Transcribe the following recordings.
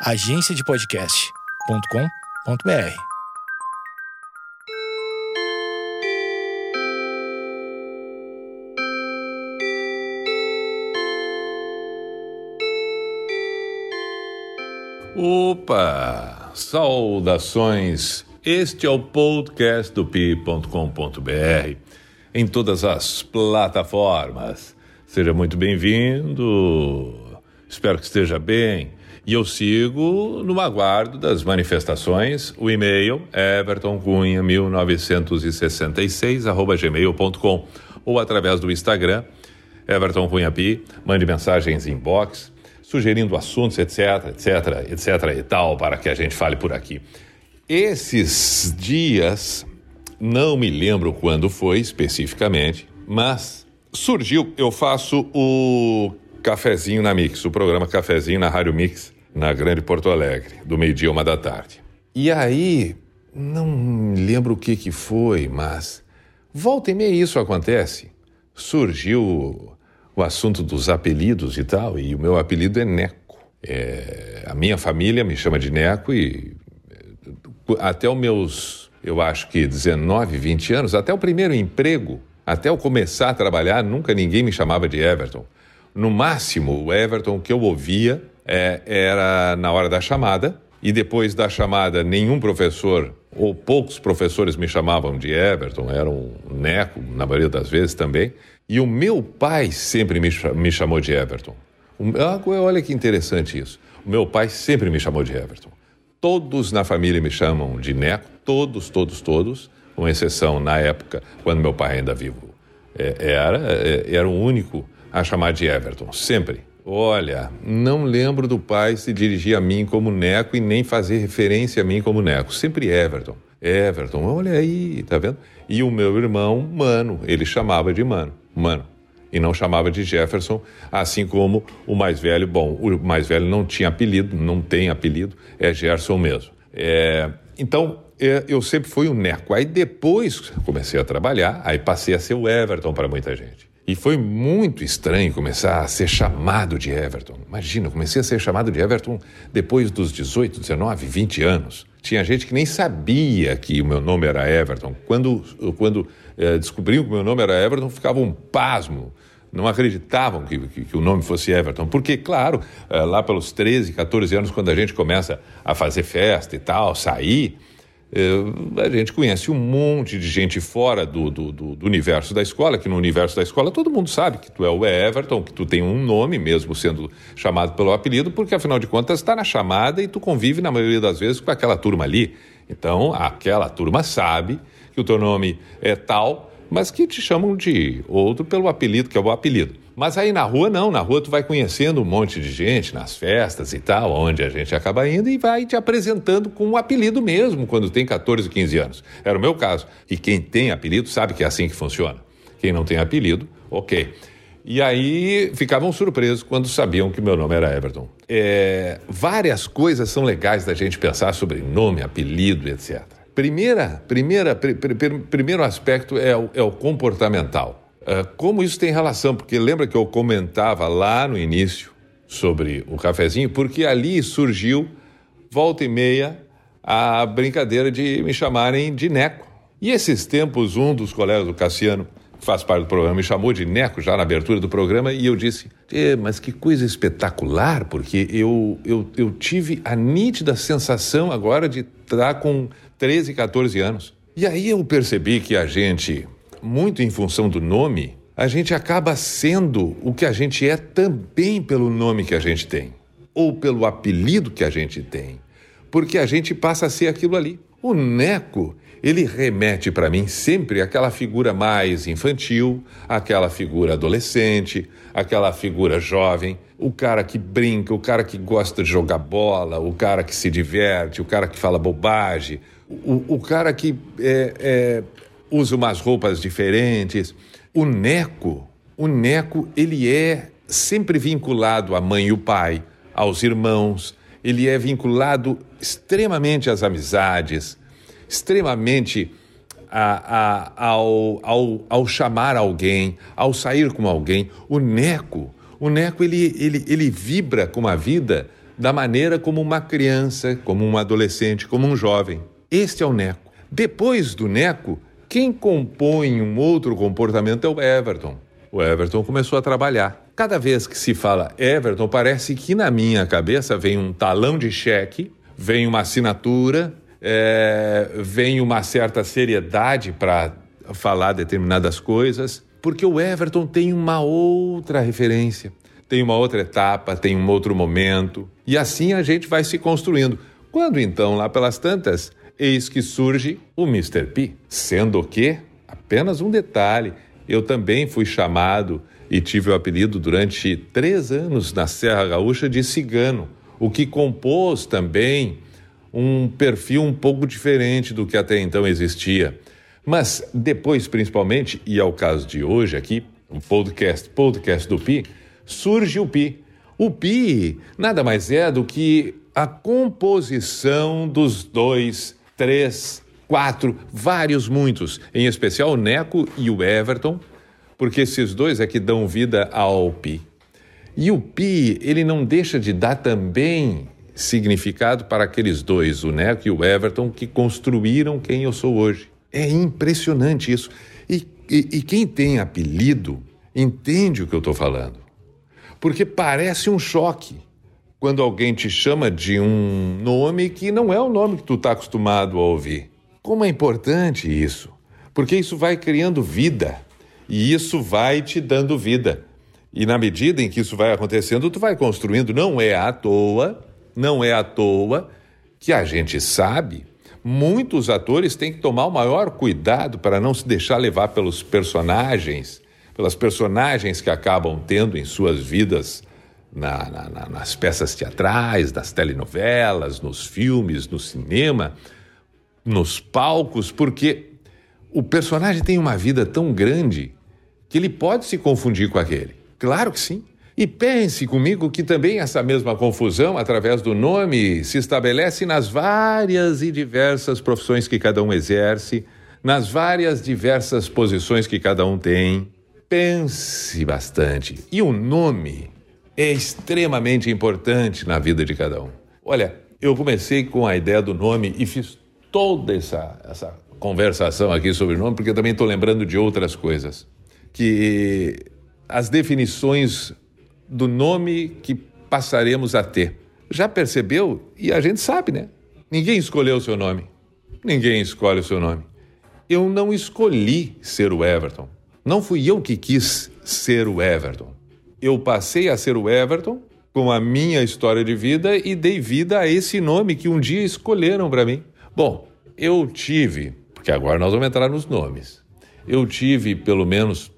agenciadepodcast.com.br. Opa! Saudações! Este é o podcast do pi.com.br em todas as plataformas. Seja muito bem-vindo. Espero que esteja bem. E eu sigo no aguardo das manifestações. O e-mail é evertoncunha1966@gmail.com ou através do Instagram Everton Cunha Pi. Mande mensagens inbox sugerindo assuntos, etc, etc, etc e tal, para que a gente fale por aqui. Esses dias, não me lembro quando foi especificamente, mas surgiu, eu faço o Cafezinho na Mix, o programa Cafezinho na Rádio Mix, na Grande Porto Alegre, do meio-dia uma da tarde. E aí, não lembro o que que foi, mas volta e meia isso acontece. Surgiu o assunto dos apelidos e tal, e o meu apelido é Neco. É, a minha família me chama de Neco e eh, até os meus, eu acho que 19, 20 anos, até o primeiro emprego, até eu começar a trabalhar, nunca ninguém me chamava de Everton. No máximo, o Everton que eu ouvia é, era na hora da chamada, e depois da chamada, nenhum professor ou poucos professores me chamavam de Everton, era um Neco, na maioria das vezes também. E o meu pai sempre me, me chamou de Everton. Ah, olha que interessante isso. O meu pai sempre me chamou de Everton. Todos na família me chamam de Neco, todos, todos, todos, com exceção na época, quando meu pai ainda vivo é, era, é, era o único a chamar de Everton, sempre. Olha, não lembro do pai se dirigir a mim como Neco e nem fazer referência a mim como Neco, sempre Everton. Everton, olha aí, tá vendo? E o meu irmão, Mano, ele chamava de Mano mano. E não chamava de Jefferson, assim como o mais velho. Bom, o mais velho não tinha apelido, não tem apelido, é Gerson mesmo. É, então, é, eu sempre fui o Neco. Aí depois comecei a trabalhar, aí passei a ser o Everton para muita gente. E foi muito estranho começar a ser chamado de Everton. Imagina, eu comecei a ser chamado de Everton depois dos 18, 19, 20 anos. Tinha gente que nem sabia que o meu nome era Everton. Quando, quando é, descobriam que o meu nome era Everton, ficavam um pasmo. Não acreditavam que, que, que, o nome fosse Everton. Porque, claro, é, lá pelos 13, 14 anos, quando a gente começa a fazer festa e tal, sair, a gente conhece um monte de gente fora do, do, do, do, universo da escola, que no universo da escola todo mundo sabe que tu é o Everton, que tu tem um nome, mesmo sendo chamado pelo apelido, porque afinal de contas está na chamada e tu convive na maioria das vezes com aquela turma ali. Então, aquela turma sabe que o teu nome é tal, mas que te chamam de outro pelo apelido, que é o apelido. Mas aí na rua não, na rua tu vai conhecendo um monte de gente, nas festas e tal, onde a gente acaba indo e vai te apresentando com um apelido mesmo quando tem 14, 15 anos. Era o meu caso. E quem tem apelido sabe que é assim que funciona. Quem não tem apelido, ok. E aí ficavam surpresos quando sabiam que meu nome era Everton. É, várias coisas são legais da gente pensar sobre nome, apelido, etc. Primeira, primeira, pr pr primeiro aspecto é o, é o comportamental. Uh, como isso tem relação? Porque lembra que eu comentava lá no início sobre o cafezinho? Porque ali surgiu, volta e meia, a brincadeira de me chamarem de Neco. E esses tempos, um dos colegas do Cassiano, que faz parte do programa, me chamou de Neco já na abertura do programa e eu disse: mas que coisa espetacular, porque eu, eu, eu tive a nítida sensação agora de estar com 13, 14 anos. E aí eu percebi que a gente, muito em função do nome, a gente acaba sendo o que a gente é também pelo nome que a gente tem, ou pelo apelido que a gente tem, porque a gente passa a ser aquilo ali. O Neco, ele remete para mim sempre aquela figura mais infantil, aquela figura adolescente, aquela figura jovem, o cara que brinca, o cara que gosta de jogar bola, o cara que se diverte, o cara que fala bobagem, o, o cara que é, é, usa umas roupas diferentes. O Neco, o Neco, ele é sempre vinculado à mãe e o pai, aos irmãos, ele é vinculado extremamente às amizades, extremamente a, a, ao, ao, ao chamar alguém, ao sair com alguém. O Neco, o Neco, ele, ele, ele vibra com a vida da maneira como uma criança, como um adolescente, como um jovem. Este é o Neco. Depois do Neco, quem compõe um outro comportamento é o Everton. O Everton começou a trabalhar. Cada vez que se fala Everton, parece que na minha cabeça vem um talão de cheque, vem uma assinatura, é, vem uma certa seriedade para falar determinadas coisas, porque o Everton tem uma outra referência, tem uma outra etapa, tem um outro momento, e assim a gente vai se construindo. Quando então, lá pelas tantas, eis que surge o Mr. P, sendo que, apenas um detalhe, eu também fui chamado e tive o apelido durante três anos na Serra Gaúcha de Cigano, o que compôs também um perfil um pouco diferente do que até então existia. Mas depois, principalmente, e ao caso de hoje aqui, um podcast, podcast do Pi, surge o Pi. O Pi nada mais é do que a composição dos dois, três, quatro, vários, muitos, em especial o Neco e o Everton, porque esses dois é que dão vida ao Pi. E o Pi, ele não deixa de dar também significado para aqueles dois, o Neco e o Everton, que construíram quem eu sou hoje. É impressionante isso. E, e, e quem tem apelido entende o que eu estou falando. Porque parece um choque quando alguém te chama de um nome que não é o nome que tu está acostumado a ouvir. Como é importante isso, porque isso vai criando vida e isso vai te dando vida. E na medida em que isso vai acontecendo, tu vai construindo. Não é à toa, não é à toa que a gente sabe. Muitos atores têm que tomar o maior cuidado para não se deixar levar pelos personagens, pelas personagens que acabam tendo em suas vidas na, na, nas peças teatrais, nas telenovelas, nos filmes, no cinema, nos palcos, porque o personagem tem uma vida tão grande que ele pode se confundir com aquele. Claro que sim. E pense comigo que também essa mesma confusão, através do nome, se estabelece nas várias e diversas profissões que cada um exerce, nas várias diversas posições que cada um tem. Pense bastante. E o nome é extremamente importante na vida de cada um. Olha, eu comecei com a ideia do nome e fiz toda essa, essa conversação aqui sobre o nome, porque também estou lembrando de outras coisas. Que as definições do nome que passaremos a ter. Já percebeu? E a gente sabe, né? Ninguém escolheu o seu nome. Ninguém escolhe o seu nome. Eu não escolhi ser o Everton. Não fui eu que quis ser o Everton eu passei a ser o Everton com a minha história de vida e dei vida a esse nome que um dia escolheram para mim. Bom, eu tive, porque agora nós vamos entrar nos nomes. Eu tive, pelo menos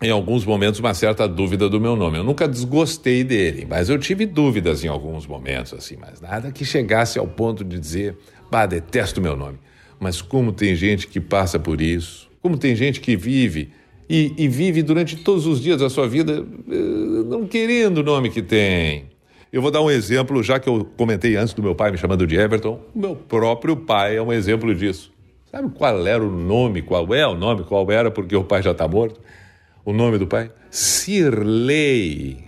em alguns momentos, uma certa dúvida do meu nome. Eu nunca desgostei dele, mas eu tive dúvidas em alguns momentos, assim, mas nada que chegasse ao ponto de dizer, bah, detesto meu nome. Mas como tem gente que passa por isso, como tem gente que vive e, e vive durante todos os dias da sua vida eh, não querendo o nome que tem. Eu vou dar um exemplo, já que eu comentei antes do meu pai me chamando de Everton. O meu próprio pai é um exemplo disso. Sabe qual era o nome, qual é o nome, qual era, porque o pai já está morto? O nome do pai? Sirley.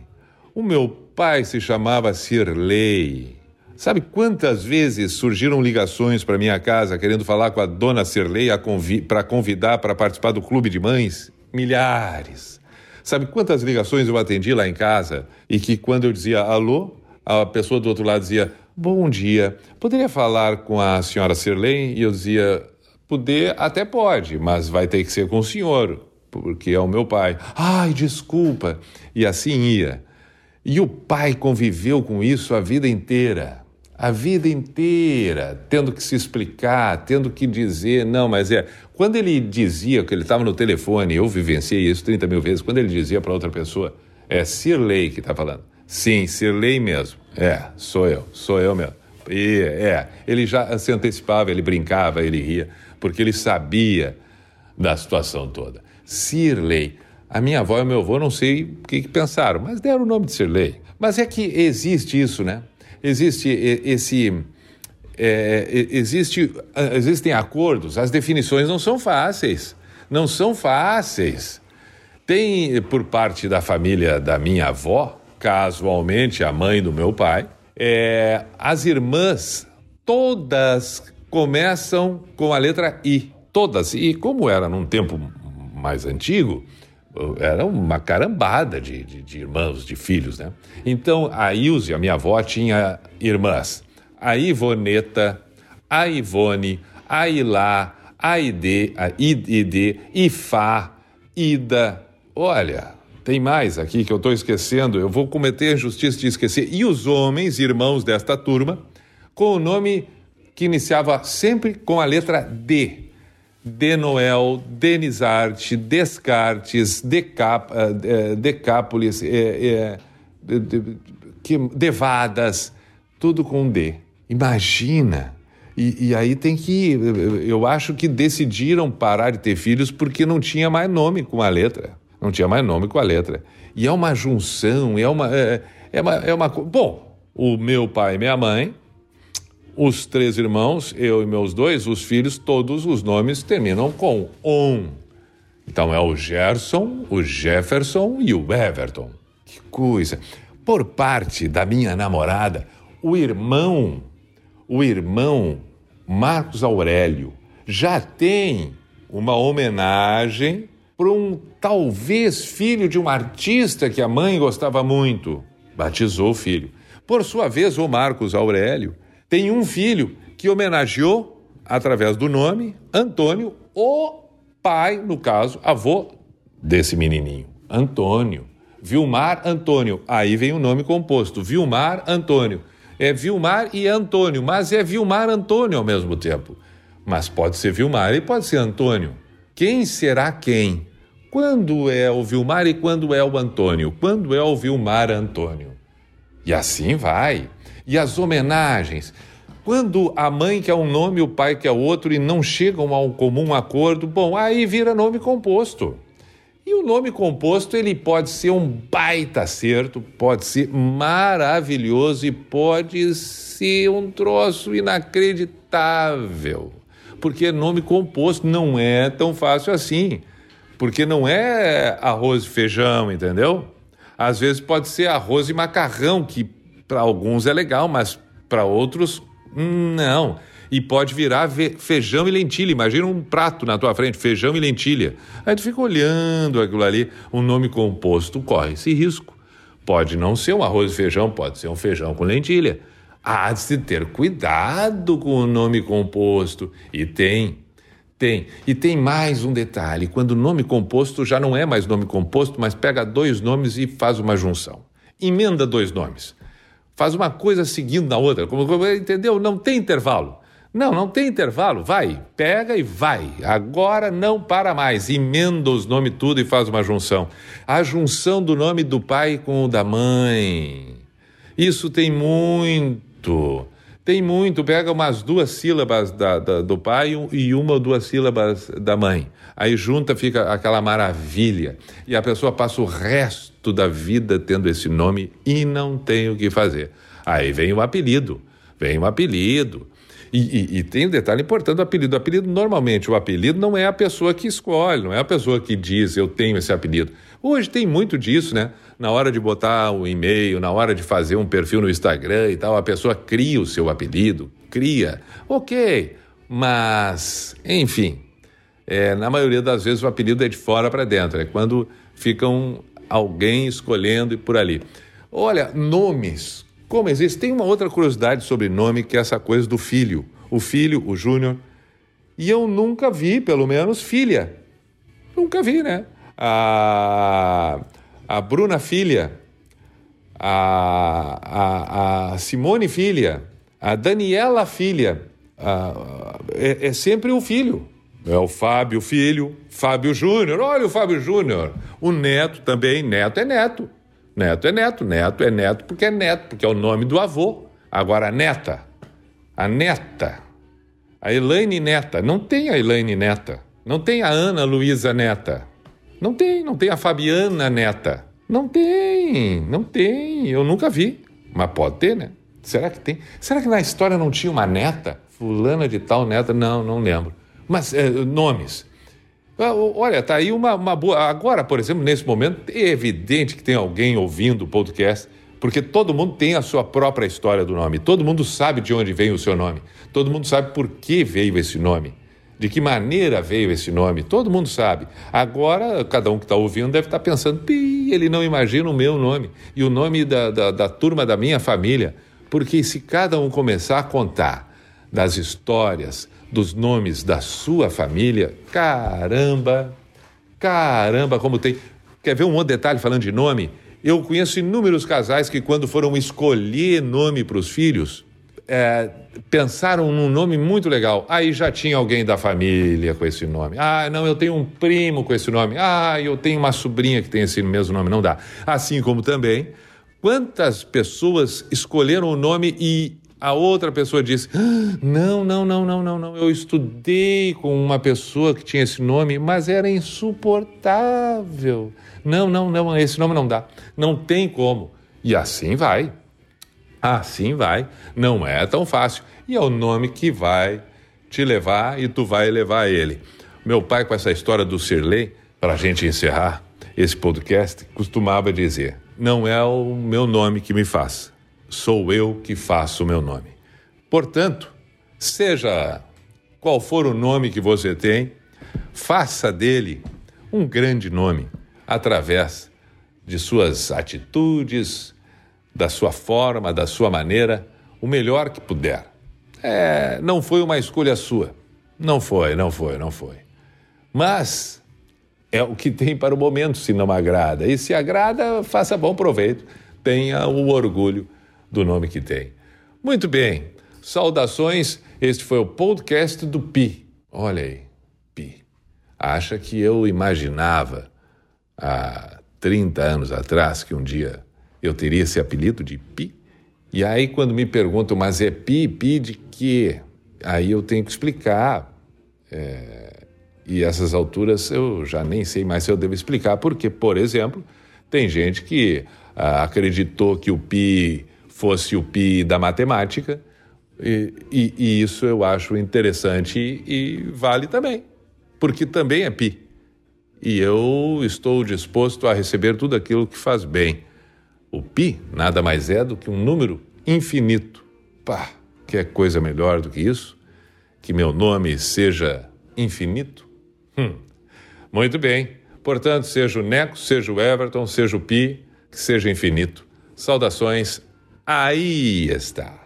O meu pai se chamava Sirley. Sabe quantas vezes surgiram ligações para minha casa querendo falar com a dona Sirley convi para convidar para participar do clube de mães? Milhares. Sabe quantas ligações eu atendi lá em casa e que quando eu dizia alô, a pessoa do outro lado dizia bom dia, poderia falar com a senhora Sirley? E eu dizia, poder até pode, mas vai ter que ser com o senhor, porque é o meu pai. Ai, desculpa. E assim ia. E o pai conviveu com isso a vida inteira a vida inteira tendo que se explicar, tendo que dizer, não, mas é. Quando ele dizia que ele estava no telefone, eu vivenciei isso 30 mil vezes, quando ele dizia para outra pessoa, é Sirley que está falando. Sim, Sirley mesmo. É, sou eu, sou eu mesmo. E, é, ele já se antecipava, ele brincava, ele ria, porque ele sabia da situação toda. Sirley. A minha avó e o meu avô não sei o que, que pensaram, mas deram o nome de Sirley. Mas é que existe isso, né? Existe esse. É, existe, existem acordos, as definições não são fáceis. Não são fáceis. Tem, por parte da família da minha avó, casualmente a mãe do meu pai, É, as irmãs, todas começam com a letra I. Todas. E como era num tempo mais antigo, era uma carambada de, de, de, irmãos, de filhos, né? Então, a Ilse, a minha avó, tinha irmãs. A Ivoneta, a Ivone, a Ilá, a Ide, a Ide, Ifá, Ida. Olha, tem mais aqui que eu estou esquecendo. Eu vou cometer a injustiça de esquecer. E os homens, irmãos desta turma, com o nome que iniciava sempre com a letra D. De Noel, Denizarte, Descartes, Decap, uh, Decápolis, uh, uh, de, que, Devadas, tudo com D. Imagina! E, e, aí tem que. Eu acho que decidiram parar de ter filhos porque não tinha mais nome com a letra. Não tinha mais nome com a letra. E é uma junção, é uma. É, é uma, é uma bom, o meu pai e minha mãe os três irmãos, eu e meus dois, os filhos, todos os nomes terminam com on. Então é o Gerson, o Jefferson e o Everton. Que coisa! Por parte da minha namorada, o irmão, o irmão Marcos Aurélio, já tem uma homenagem para um talvez filho de um artista que a mãe gostava muito. Batizou o filho. Por sua vez, o Marcos Aurélio tem um filho que homenageou, através do nome, Antônio, o pai, no caso, avô desse menininho, Antônio. Vilmar Antônio. Aí vem o nome composto, Vilmar Antônio. É Vilmar e Antônio, mas é Vilmar Antônio ao mesmo tempo. Mas pode ser Vilmar e pode ser Antônio. Quem será quem? Quando é o Vilmar e quando é o Antônio? Quando é o Vilmar Antônio? E assim vai. E as homenagens. Quando a mãe quer um nome o pai quer outro e não chegam a um comum acordo, bom, aí vira nome composto. E o nome composto ele pode ser um baita acerto, pode ser maravilhoso e pode ser um troço inacreditável. Porque nome composto não é tão fácil assim. Porque não é arroz e feijão, entendeu? Às vezes pode ser arroz e macarrão, que para alguns é legal, mas para outros, não. E pode virar feijão e lentilha. Imagina um prato na tua frente, feijão e lentilha. Aí tu fica olhando aquilo ali, um nome composto, corre esse risco. Pode não ser um arroz e feijão, pode ser um feijão com lentilha. Há de se ter cuidado com o nome composto. E tem, tem. E tem mais um detalhe: quando o nome composto já não é mais nome composto, mas pega dois nomes e faz uma junção. Emenda dois nomes faz uma coisa seguindo na outra. Como, entendeu? Não tem intervalo. Não, não tem intervalo. Vai, pega e vai. Agora não para mais. Emenda os nomes tudo e faz uma junção. A junção do nome do pai com o da mãe. Isso tem muito. Tem muito. Pega umas duas sílabas da, da, do pai e uma ou duas sílabas da mãe. Aí junta, fica aquela maravilha. E a pessoa passa o resto da vida tendo esse nome e não tem o que fazer. Aí vem o apelido. Vem o apelido. E, e, e, tem um detalhe importante do apelido. O apelido, normalmente, o apelido não é a pessoa que escolhe, não é a pessoa que diz eu tenho esse apelido. Hoje tem muito disso, né? Na hora de botar um e-mail, na hora de fazer um perfil no Instagram e tal, a pessoa cria o seu apelido, cria. Ok, mas, enfim, é, na maioria das vezes o apelido é de fora para dentro, é quando ficam alguém escolhendo e por ali. Olha, nomes. Como existe? Tem uma outra curiosidade sobre nome, que é essa coisa do filho. O filho, o Júnior. E eu nunca vi, pelo menos, filha. Nunca vi, né? A, a Bruna Filha, a, a, a Simone Filha, a Daniela Filha. A, é, é sempre o filho. É o Fábio Filho, Fábio Júnior. Olha o Fábio Júnior. O Neto também. Neto é Neto. Neto é Neto. Neto é Neto porque é Neto, porque é o nome do avô. Agora, a neta. A neta. A Elaine Neta. Não tem a Elaine Neta. Não tem a Ana Luísa Neta. Não tem. Não tem a Fabiana Neta. Não tem. Não tem. Eu nunca vi. Mas pode ter, né? Será que tem? Será que na história não tinha uma neta? Fulana de tal neta? Não, não lembro. Mas é, nomes. Ah, olha, tá aí uma, uma boa. Agora, por exemplo, nesse momento, é evidente que tem alguém ouvindo o podcast, Porque todo mundo tem a sua própria história do nome, todo mundo sabe de onde vem o seu nome, todo mundo sabe por que veio esse nome, de que maneira veio esse nome, todo mundo sabe. Agora, cada um que está ouvindo deve estar tá pensando, ele não imagina o meu nome e o nome da, da, da turma da minha família. Porque se cada um começar a contar das histórias, dos nomes da sua família, caramba, caramba, como tem. Quer ver um outro detalhe falando de nome? Eu conheço inúmeros casais que, quando foram escolher nome para os filhos, é, pensaram num nome muito legal. Aí já tinha alguém da família com esse nome. Ah, não, eu tenho um primo com esse nome. Ah, eu tenho uma sobrinha que tem esse mesmo nome. Não dá. Assim como também, quantas pessoas escolheram o nome e a outra pessoa disse: ah, Não, não, não, não, não, não. Eu estudei com uma pessoa que tinha esse nome, mas era insuportável. Não, não, não, esse nome não dá. Não tem como. E assim vai. Assim vai. Não é tão fácil. E é o nome que vai te levar e tu vai levar ele. Meu pai, com essa história do Sirley, para a gente encerrar esse podcast, costumava dizer: Não é o meu nome que me faz, sou eu que faço o meu nome. Portanto, seja qual for o nome que você tem, faça dele um grande nome através de suas atitudes, da sua forma, da sua maneira, o melhor que puder. É, não foi uma escolha sua. Não foi, não foi, não foi. Mas é o que tem para o momento, se não agrada. E se agrada, faça bom proveito. Tenha o orgulho do nome que tem. Muito bem. Saudações. Este foi o podcast do Pi. Olha aí, Pi. Acha que eu imaginava há 30 anos atrás que um dia eu teria esse apelido de Pi. E aí, quando me perguntam, mas é Pi, Pi de quê? Aí eu tenho que explicar. É... E essas alturas eu já nem sei mais se eu devo explicar, porque, por exemplo, tem gente que ah, acreditou que o Pi fosse o Pi da matemática, e, e, e isso eu acho interessante e, e vale também, porque também é Pi e eu estou disposto a receber tudo aquilo que faz bem. O pi nada mais é do que um número infinito. Pá, quer coisa melhor do que isso? Que meu nome seja infinito? Hum. Muito bem. Portanto, seja o Neco, seja o Everton, seja o Pi, que seja infinito. Saudações. Aí está.